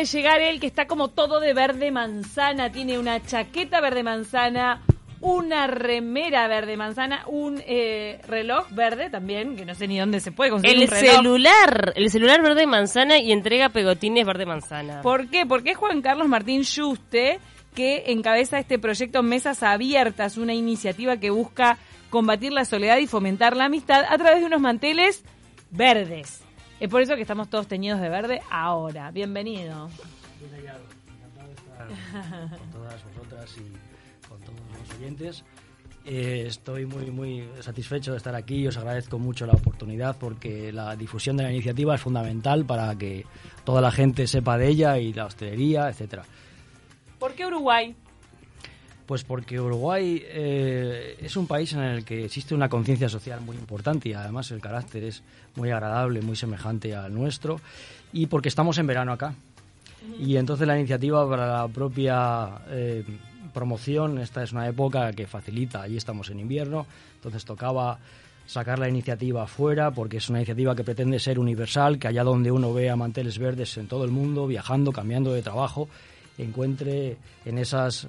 de llegar él, que está como todo de verde manzana. Tiene una chaqueta verde manzana, una remera verde manzana, un eh, reloj verde también, que no sé ni dónde se puede conseguir El un reloj. celular, el celular verde manzana y entrega pegotines verde manzana. ¿Por qué? Porque es Juan Carlos Martín Juste que encabeza este proyecto Mesas Abiertas, una iniciativa que busca combatir la soledad y fomentar la amistad a través de unos manteles verdes. Es por eso que estamos todos teñidos de verde ahora. Bienvenido. Bien hallado, encantado de estar con todas vosotras y con todos los oyentes. Eh, estoy muy muy satisfecho de estar aquí y os agradezco mucho la oportunidad porque la difusión de la iniciativa es fundamental para que toda la gente sepa de ella y la hostelería, etcétera. ¿Por qué Uruguay? Pues porque Uruguay eh, es un país en el que existe una conciencia social muy importante y además el carácter es muy agradable, muy semejante al nuestro y porque estamos en verano acá. Y entonces la iniciativa para la propia eh, promoción, esta es una época que facilita, allí estamos en invierno, entonces tocaba sacar la iniciativa afuera porque es una iniciativa que pretende ser universal, que allá donde uno vea manteles verdes en todo el mundo, viajando, cambiando de trabajo, encuentre en esas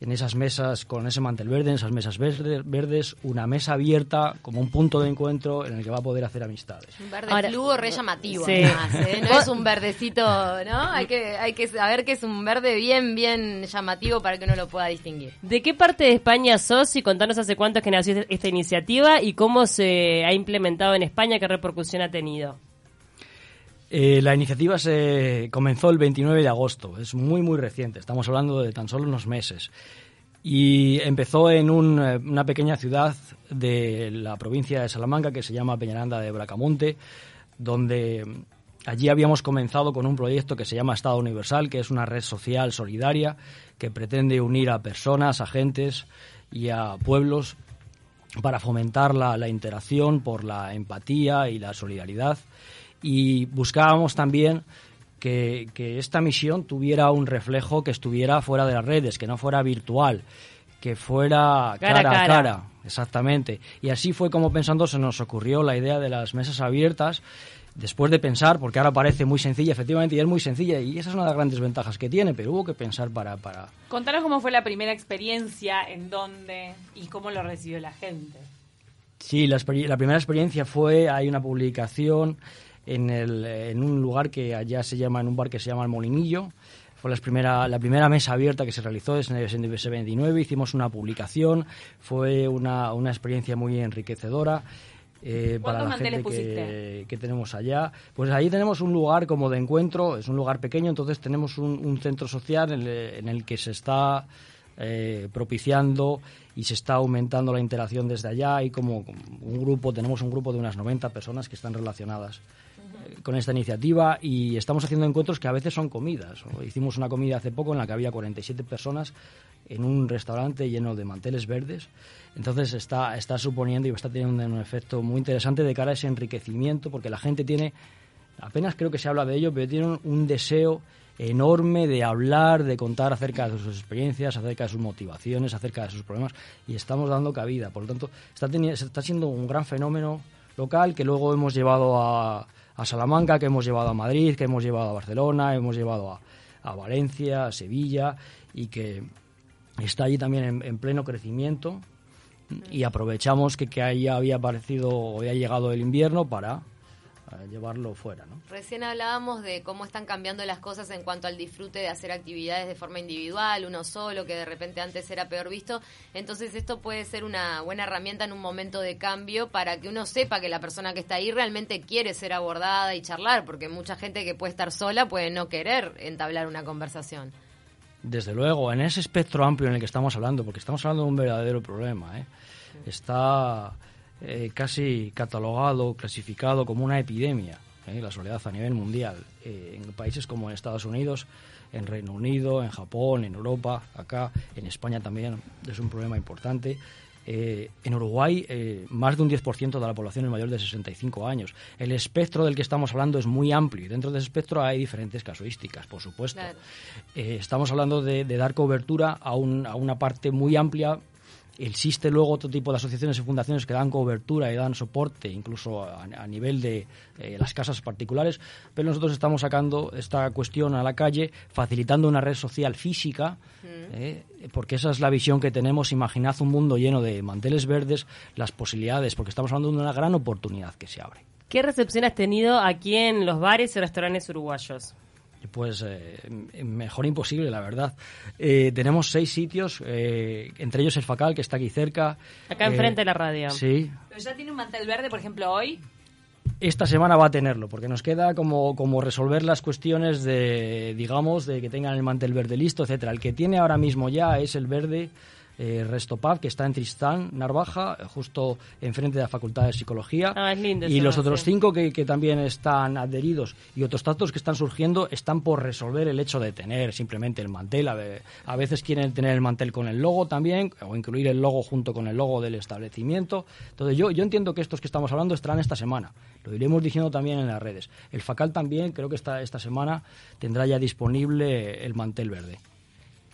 en esas mesas con ese mantel verde, en esas mesas verde- verdes, una mesa abierta como un punto de encuentro en el que va a poder hacer amistades. Un verde Ahora- re llamativo, Sí. además, ¿eh? No es un verdecito, ¿no? Hay que, hay que saber que es un verde bien, bien llamativo para que uno lo pueda distinguir. ¿De qué parte de España sos y contanos hace cuánto es que nació esta iniciativa y cómo se ha implementado en España, qué repercusión ha tenido? Eh, la iniciativa se comenzó el 29 de agosto, es muy muy reciente, estamos hablando de tan solo unos meses. Y empezó en eh, una pequeña ciudad de la provincia de Salamanca que se llama Peñaranda de Bracamonte, donde mm, allí habíamos comenzado con un proyecto que se llama Estado Universal, que es una red social solidaria que pretende unir a personas, a gentes y a pueblos para fomentar la interacción por la empatía y la solidaridad. Y buscábamos también que, que esta misión tuviera un reflejo que estuviera fuera de las redes, que no fuera virtual, que fuera Cara a cara a cara. cara. Exactamente. Y así fue como pensando se nos ocurrió la idea de las mesas abiertas. Después de pensar, porque ahora parece muy sencilla, efectivamente, y es muy sencilla, y esa es una de las grandes ventajas que tiene, pero hubo que pensar para, para, Contanos cómo fue la primera experiencia, en dónde y cómo lo recibió la gente. Sí, la primera experiencia fue, hay una publicación en, el, en un lugar que allá se llama, en un bar que se llama El Molinillo. Fue la primera, la primera mesa abierta que se realizó en el SNBS 29, hicimos una publicación, fue una, una experiencia muy enriquecedora. eh, para ¿Cuántos la gente que, que tenemos allá. Pues ahí tenemos un lugar como de encuentro, es un lugar pequeño, entonces tenemos un, un centro social en el, en el que se está eh, propiciando y se está aumentando la interacción desde allá y como un grupo, tenemos un grupo de unas 90 personas que están relacionadas con esta iniciativa y estamos haciendo encuentros que a veces son comidas. Hicimos una comida hace poco en la que había 47 personas en un restaurante lleno de manteles verdes. Entonces está, está suponiendo y está teniendo un efecto muy interesante de cara a ese enriquecimiento porque la gente tiene, apenas creo que se habla de ello, pero tiene un, deseo enorme de hablar, de contar acerca de sus experiencias, acerca de sus motivaciones, acerca de sus problemas y estamos dando cabida. Por lo tanto, está, está siendo un gran fenómeno local que luego hemos llevado a, a Salamanca, que hemos llevado a Madrid, que hemos llevado a Barcelona, hemos llevado a, a Valencia, a Sevilla y que está allí también en, en pleno crecimiento. Y aprovechamos que, que ahí había aparecido o había llegado el invierno para llevarlo fuera, ¿no? Recién hablábamos de cómo están cambiando las cosas en cuanto al disfrute de hacer actividades de forma individual, uno solo, que de repente antes era peor visto. Entonces esto puede ser una buena herramienta en un momento de cambio para que uno sepa que la persona que está ahí realmente quiere ser abordada y charlar, porque mucha gente que puede estar sola puede no querer entablar una conversación. Desde luego, en ese espectro amplio en el que estamos hablando, porque estamos hablando de un verdadero problema, ¿eh? está eh, casi catalogado, clasificado como una epidemia, ¿eh? la soledad a nivel mundial, eh, en países como en Estados Unidos, en Reino Unido, en Japón, en Europa, acá, en España también es un problema importante. Eh, en Uruguay, eh, más de un 10% de la población es mayor de 65 años. El espectro del que estamos hablando es muy amplio y dentro de ese espectro hay diferentes casuísticas, por supuesto. Claro. Eh, estamos hablando de, de dar cobertura a, un- a una parte muy amplia Existe luego otro tipo de asociaciones y fundaciones que dan cobertura y dan soporte, incluso a, a nivel de eh, las casas particulares, pero nosotros estamos sacando esta cuestión a la calle, facilitando una red social física, eh, porque esa es la visión que tenemos. Imaginad un mundo lleno de manteles verdes, las posibilidades, porque estamos hablando de una gran oportunidad que se abre. ¿Qué recepción has tenido aquí en los bares y restaurantes uruguayos? Pues eh, mejor imposible, la verdad. Eh, tenemos seis sitios, eh, entre ellos el Facal, que está aquí cerca. Acá enfrente de la radio. Sí. Pero ya tiene un mantel verde, por ejemplo, hoy. Esta semana va a tenerlo, porque nos queda como, como resolver las cuestiones de, digamos, de que tengan el mantel verde listo, etcétera. El que tiene ahora mismo ya es el verde eh, Restopab, que está en Tristán, Narvaja, justo enfrente de la Facultad de Psicología. Ah, es lindo y los otros cinco que, que también están adheridos y otros tantos que están surgiendo están por resolver el hecho de tener simplemente el mantel. A veces quieren tener el mantel con el logo también, o incluir el logo junto con el logo del establecimiento. Entonces yo, yo entiendo que estos que estamos hablando estarán esta semana. Lo iremos diciendo también en las redes. El Facal también, creo que esta, esta semana tendrá ya disponible el mantel verde.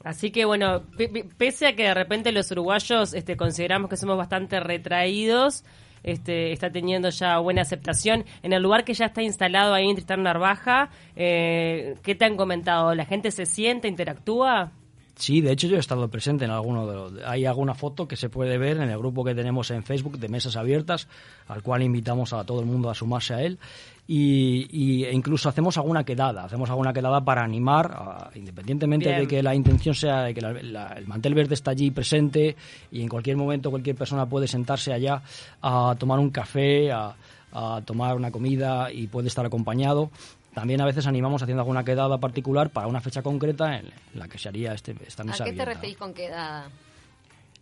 Así que bueno, pe- pe- pese a que de repente los uruguayos este, consideramos que somos bastante retraídos, este, está teniendo ya buena aceptación. En el lugar que ya está instalado ahí en Tristán Narvaja, eh, ¿qué te han comentado? ¿La gente se siente, interactúa? Sí, de hecho yo he estado presente en alguno de los... Hay alguna foto que se puede ver en el grupo que tenemos en Facebook de Mesas Abiertas, al cual invitamos a todo el mundo a sumarse a él. Y, y- e incluso hacemos alguna quedada, hacemos alguna quedada para animar, a- independientemente Bien. de que la intención sea de que la- la- el mantel verde está allí presente y en cualquier momento cualquier persona puede sentarse allá a tomar un café, a, a tomar una comida y puede estar acompañado. También a veces animamos haciendo alguna quedada particular para una fecha concreta en la que se haría este, esta ¿A mesa qué te abierta. referís con quedada?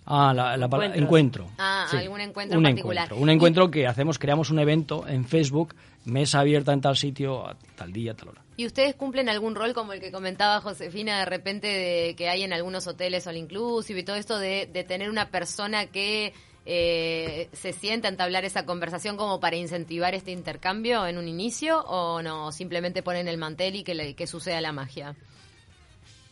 Ah, la, la palabra- encuentro. Ah, Sí. algún encuentro un particular. Encuentro, un encuentro que hacemos, creamos un evento en Facebook, mesa abierta en tal sitio, a tal día, a tal hora. ¿Y ustedes cumplen algún rol como el que comentaba Josefina de repente de que hay en algunos hoteles all inclusive y todo esto de, de tener una persona que eh, se sienta a entablar esa conversación como para incentivar este intercambio en un inicio o no? Simplemente ponen el mantel y que, le- que suceda la magia.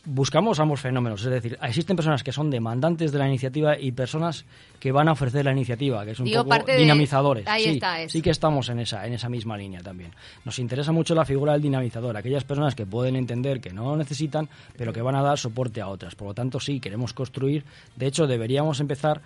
Buscamos ambos fenómenos, es decir, existen personas que son demandantes de la iniciativa y personas que van a ofrecer la iniciativa, que es un Digo, poco parte de- dinamizadores. ahí sí, está, eso. sí que estamos en esa, en esa misma línea también. Nos interesa mucho la figura del dinamizador, aquellas personas que pueden entender que no lo necesitan, pero que van a dar soporte a otras. Por lo tanto, sí, queremos construir. De hecho, deberíamos empezar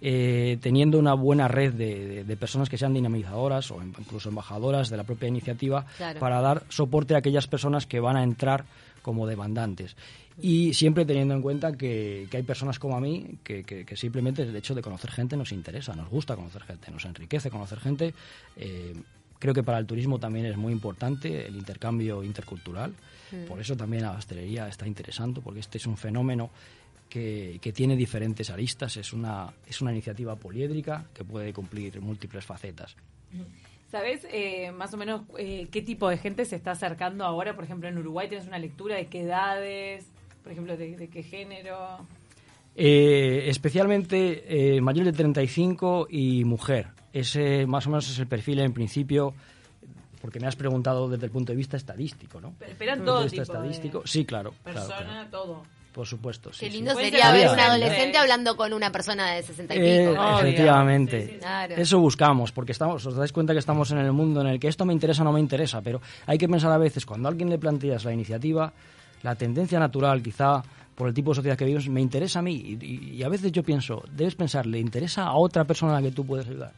eh, teniendo una buena red de, de- de personas que sean dinamizadoras o incluso embajadoras de la propia iniciativa Claro. para dar soporte a aquellas personas que van a entrar como demandantes. Y siempre teniendo en cuenta que, que hay personas como a mí que, que- que simplemente el hecho de conocer gente nos interesa, nos gusta conocer gente, nos enriquece conocer gente. Eh, creo que para el turismo también es muy importante el intercambio intercultural. Por eso también la hostelería está interesante, porque este es un fenómeno que, que tiene diferentes aristas. Es una, es una iniciativa poliédrica que puede cumplir múltiples facetas. ¿Sabes eh, más o menos eh, qué tipo de gente se está acercando ahora? Por ejemplo, en Uruguay tienes una lectura de qué edades, por ejemplo, de, de qué género. Eh, especialmente mayor de 35 y mujer. Ese más o menos es el perfil en principio, porque me has preguntado desde el punto de vista estadístico, ¿no? Pero esperan Desde todo el punto de tipo vista de estadístico. Sí, claro. claro, Persona, claro. todo. Por supuesto. sí, Qué sí. lindo sería ser ver un adolescente. hablando con una persona de 60 y Eh, pico. Efectivamente. Sí, sí, sí. Claro. Eso buscamos, porque estamos, os dais cuenta que estamos en el mundo en el que esto me interesa o no me interesa, pero hay que pensar a veces, cuando a alguien le planteas la iniciativa, la tendencia natural, quizá por el tipo de sociedad que vivimos, me interesa a mí. Y, y- y a veces yo pienso, debes pensar, ¿le interesa a otra persona a la que tú puedes ayudar?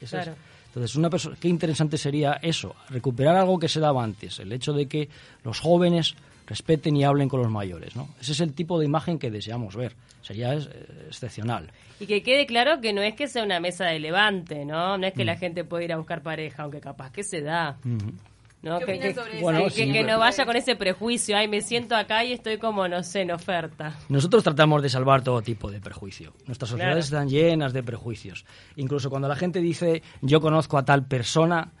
Es. Claro. Entonces, una persona, qué interesante sería eso, recuperar algo que se daba antes, el hecho de que los jóvenes respeten y hablen con los mayores, ¿no? Ese es el tipo de imagen que deseamos ver. Sería eh, excepcional. Y que quede claro que no es que sea una mesa de levante, ¿no? No es Mm. que la gente pueda ir a buscar pareja, aunque capaz que se da. ¿no? ¿Qué Que, Bueno, sí, no vaya con ese prejuicio, ay, me siento acá y estoy como, no sé, en oferta. Nosotros tratamos de salvar todo tipo de prejuicio. Nuestras sociedades Claro. están llenas de prejuicios. Incluso cuando la gente dice yo conozco a tal persona,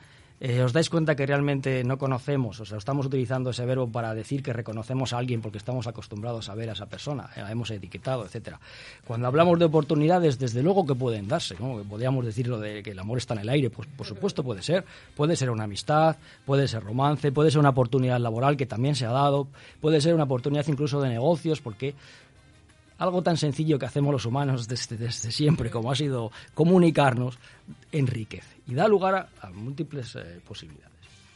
eh, os dais cuenta que realmente no conocemos, o sea, estamos utilizando ese verbo para decir que reconocemos a alguien porque estamos acostumbrados a ver a esa persona, eh, la hemos etiquetado, etcétera. Cuando hablamos de oportunidades, desde luego que pueden darse, ¿no? Podríamos decir lo de que el amor está en el aire, pues por supuesto puede ser, puede ser una amistad, puede ser romance, puede ser una oportunidad laboral que también se ha dado, puede ser una oportunidad incluso de negocios, porque algo tan sencillo que hacemos los humanos desde, desde siempre, como ha sido comunicarnos, enriquece y da lugar a, a múltiples eh, posibilidades.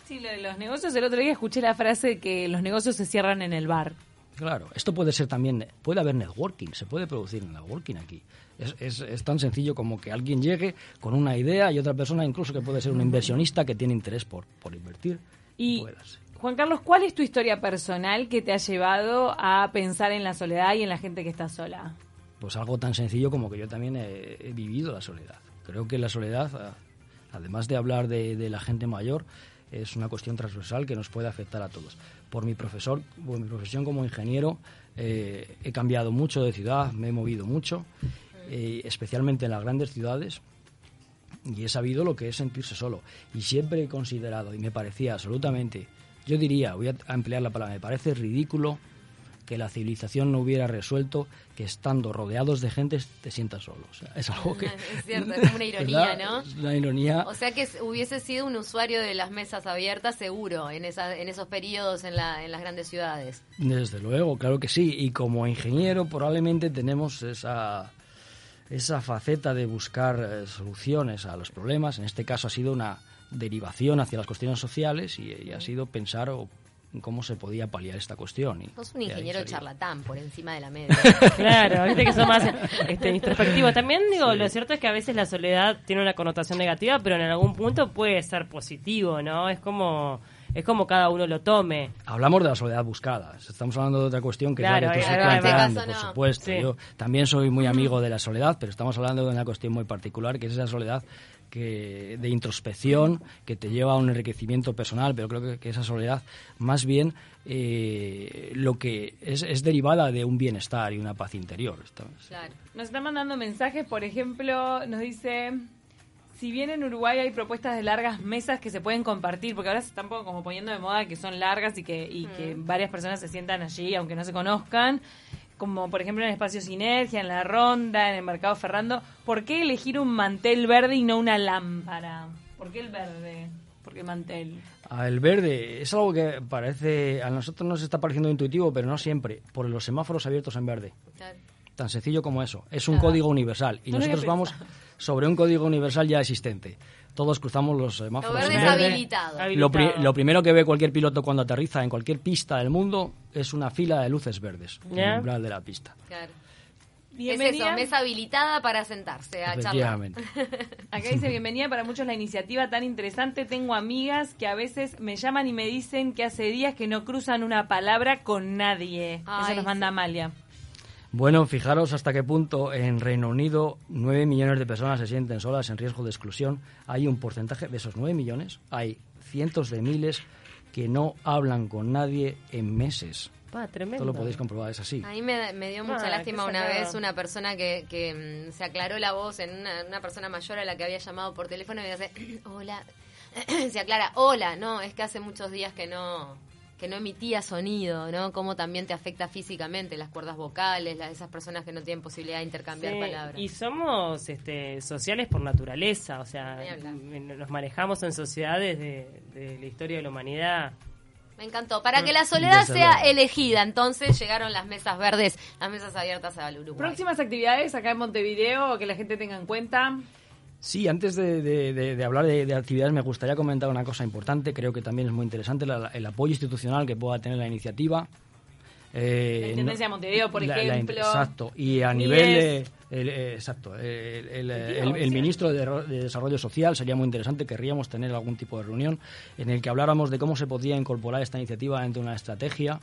Sí, lo de los negocios, el otro día escuché la frase de que los negocios se cierran en el bar. Claro, esto puede ser también, puede haber networking, se puede producir networking aquí. Es, es, es, tan sencillo como que alguien llegue con una idea y otra persona, incluso que puede ser un inversionista que tiene interés por, por invertir. Y, Juan Carlos, ¿cuál es tu historia personal que te ha llevado a pensar en la soledad y en la gente que está sola? Pues algo tan sencillo como que yo también he, vivido la soledad. Creo que la soledad, además de hablar de, de la gente mayor, es una cuestión transversal que nos puede afectar a todos. Por mi profesor, por mi profesión como ingeniero, eh, he cambiado mucho de ciudad, me he movido mucho, eh, especialmente en las grandes ciudades, y he sabido lo que es sentirse solo. Y siempre he considerado, y me parecía absolutamente, yo diría, voy a emplear la palabra, me parece ridículo que la civilización no hubiera resuelto que estando rodeados de gente te sientas solo. O sea, es algo que... Es cierto, es una ironía, ¿no? Es una ironía. O sea que hubiese sido un usuario de las mesas abiertas seguro en, esa, en esos periodos en, la, en las grandes ciudades. Desde luego, claro que sí. Y como ingeniero probablemente tenemos esa esa faceta de buscar eh, soluciones a los problemas, en este caso ha sido una derivación hacia las cuestiones sociales y, y ha sido pensar o cómo se podía paliar esta cuestión. Y Sos un ingeniero charlatán por encima de la media. claro, viste que son más este, introspectivos. También digo, sí. lo cierto es que a veces la soledad tiene una connotación negativa, pero en algún punto puede ser positivo, ¿no? Es como es como cada uno lo tome. Hablamos de la soledad buscada. Estamos hablando de otra cuestión que claro, ya estoy planteando, este por no. supuesto. Sí. Yo también soy muy amigo de la soledad, pero estamos hablando de una cuestión muy particular, que es esa soledad que, de introspección que te lleva a un enriquecimiento personal, pero creo que, que esa soledad más bien eh, lo que es, es, derivada de un bienestar y una paz interior. Claro. Nos están mandando mensajes, por ejemplo, nos dice si bien en Uruguay hay propuestas de largas mesas que se pueden compartir, porque ahora se están como poniendo de moda que son largas y que, y que Mm. varias personas se sientan allí aunque no se conozcan, como por ejemplo en el Espacio Sinergia, en La Ronda, en el Mercado Ferrando, ¿por qué elegir un mantel verde y no una lámpara? ¿Por qué el verde? ¿Por qué el mantel? Ah, el verde es algo que parece, a nosotros nos está pareciendo intuitivo, pero no siempre, por los semáforos abiertos en verde. Claro. Tan sencillo como eso. Es un Claro. código universal y No nosotros vamos sobre un código universal ya existente. Todos cruzamos los Lo semáforos verde en es verde. habilitado. Habi- Lo, pri- habilitado. lo primero que ve cualquier piloto cuando aterriza en cualquier pista del mundo es una fila de luces verdes en Ya. el umbral de la pista. Claro. Es eso, mesa habilitada para sentarse a charlar. Acá dice, bienvenida para muchos la iniciativa tan interesante. Tengo amigas que a veces me llaman y me dicen que hace días que no cruzan una palabra con nadie. Eso Ay, nos manda sí. Bueno, fijaros hasta qué punto en Reino Unido 9 millones de personas se sienten solas en riesgo de exclusión. Hay un porcentaje de esos 9 millones, hay cientos de miles que no hablan con nadie en meses. Pa, tremendo. Lo podéis comprobar, es así. A mí me, me dio mucha Ah, lástima una vez una persona que, que mm, se aclaró la voz en una, una persona mayor a la que había llamado por teléfono y hace, hola, se aclara, hola, no, es que hace muchos días que no que no emitía sonido, ¿no? Cómo también te afecta físicamente las cuerdas vocales, las, esas personas que no tienen posibilidad de intercambiar Sí, palabras. Y somos este, sociales por naturaleza, o sea, nos manejamos en sociedades de, de la historia de la humanidad. Me encantó. Para que la soledad sea elegida, entonces llegaron las mesas verdes, las mesas abiertas al Uruguay. Próximas actividades acá en Montevideo que la gente tenga en cuenta. Sí, antes de, de- de- de hablar de, de actividades me gustaría comentar una cosa importante, creo que también es muy interesante, la- el apoyo institucional que pueda tener la iniciativa. Eh, La Intendencia de Montevideo, por la- la- ejemplo. exacto, y a nivel... eh, el, eh, exacto, el, el- el- el ministro de, Ro- de Desarrollo Social sería muy interesante, querríamos tener algún tipo de reunión en el que habláramos de cómo se podría incorporar esta iniciativa dentro de una estrategia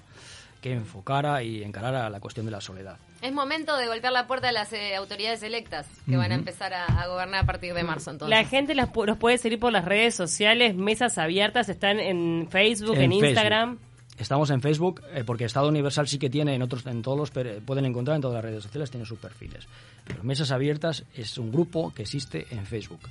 que enfocara y encarara la cuestión de la soledad. Es momento de golpear la puerta a las eh, autoridades electas que van a empezar a, a gobernar a partir de marzo. Entonces. La gente las los puede seguir por las redes sociales, mesas abiertas, están en Facebook, en, Facebook. Instagram. Estamos en Facebook eh, porque Estado Universal sí que tiene en otros en todos los per- pueden encontrar en todas las redes sociales tiene sus perfiles. Pero Mesas Abiertas es un grupo que existe en Facebook.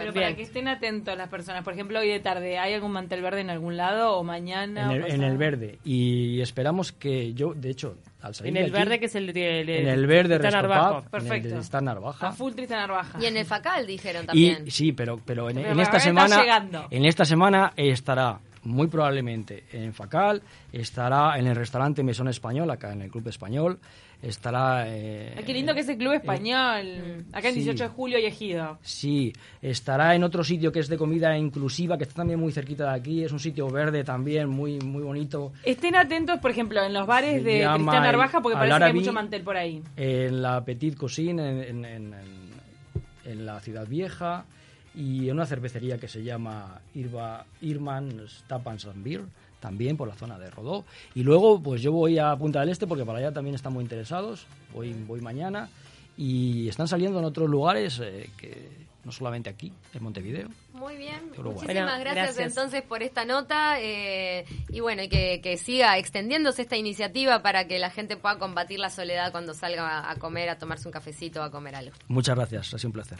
Pero Bien. para que estén atentos las personas. Por ejemplo, hoy de tarde, ¿hay algún mantel verde en algún lado o mañana? En o el, en pasado? el verde y esperamos que yo de hecho al salir En de el aquí, verde, que es el de... en el verde está Resto Narvajo. Pub, en el Perfecto. de Star Narvaja. A full Tristan Narvaja. Y en el FACAL dijeron Y también. sí, pero pero en, Pero en esta semana en esta semana estará muy probablemente en Facal, estará en el restaurante Mesón Español, acá en el Club Español, estará... Eh, qué lindo que es el Club Español, acá en sí. 18 de julio y Ejido. Sí, estará en otro sitio que es de comida inclusiva, que está también muy cerquita de aquí, es un sitio verde también, muy, muy bonito. Estén atentos, por ejemplo, en los bares de Cristian Narvaja, porque parece que hay mucho mantel por ahí. en la Petit en, en- en- en- en la Ciudad Vieja y en una cervecería que se llama Irva, Irman Stapans and Beer, también por la zona de Rodó. Y luego, pues yo voy a Punta del Este porque para allá también están muy interesados. Voy, voy mañana y están saliendo en otros lugares eh, que no solamente aquí, en Montevideo. Muy bien, Uruguay. muchísimas Bueno, gracias, gracias. entonces por esta nota eh, y bueno, y que, que siga extendiéndose esta iniciativa para que la gente pueda combatir la soledad cuando salga a comer, a tomarse un cafecito, a comer algo. Muchas gracias, ha sido un placer.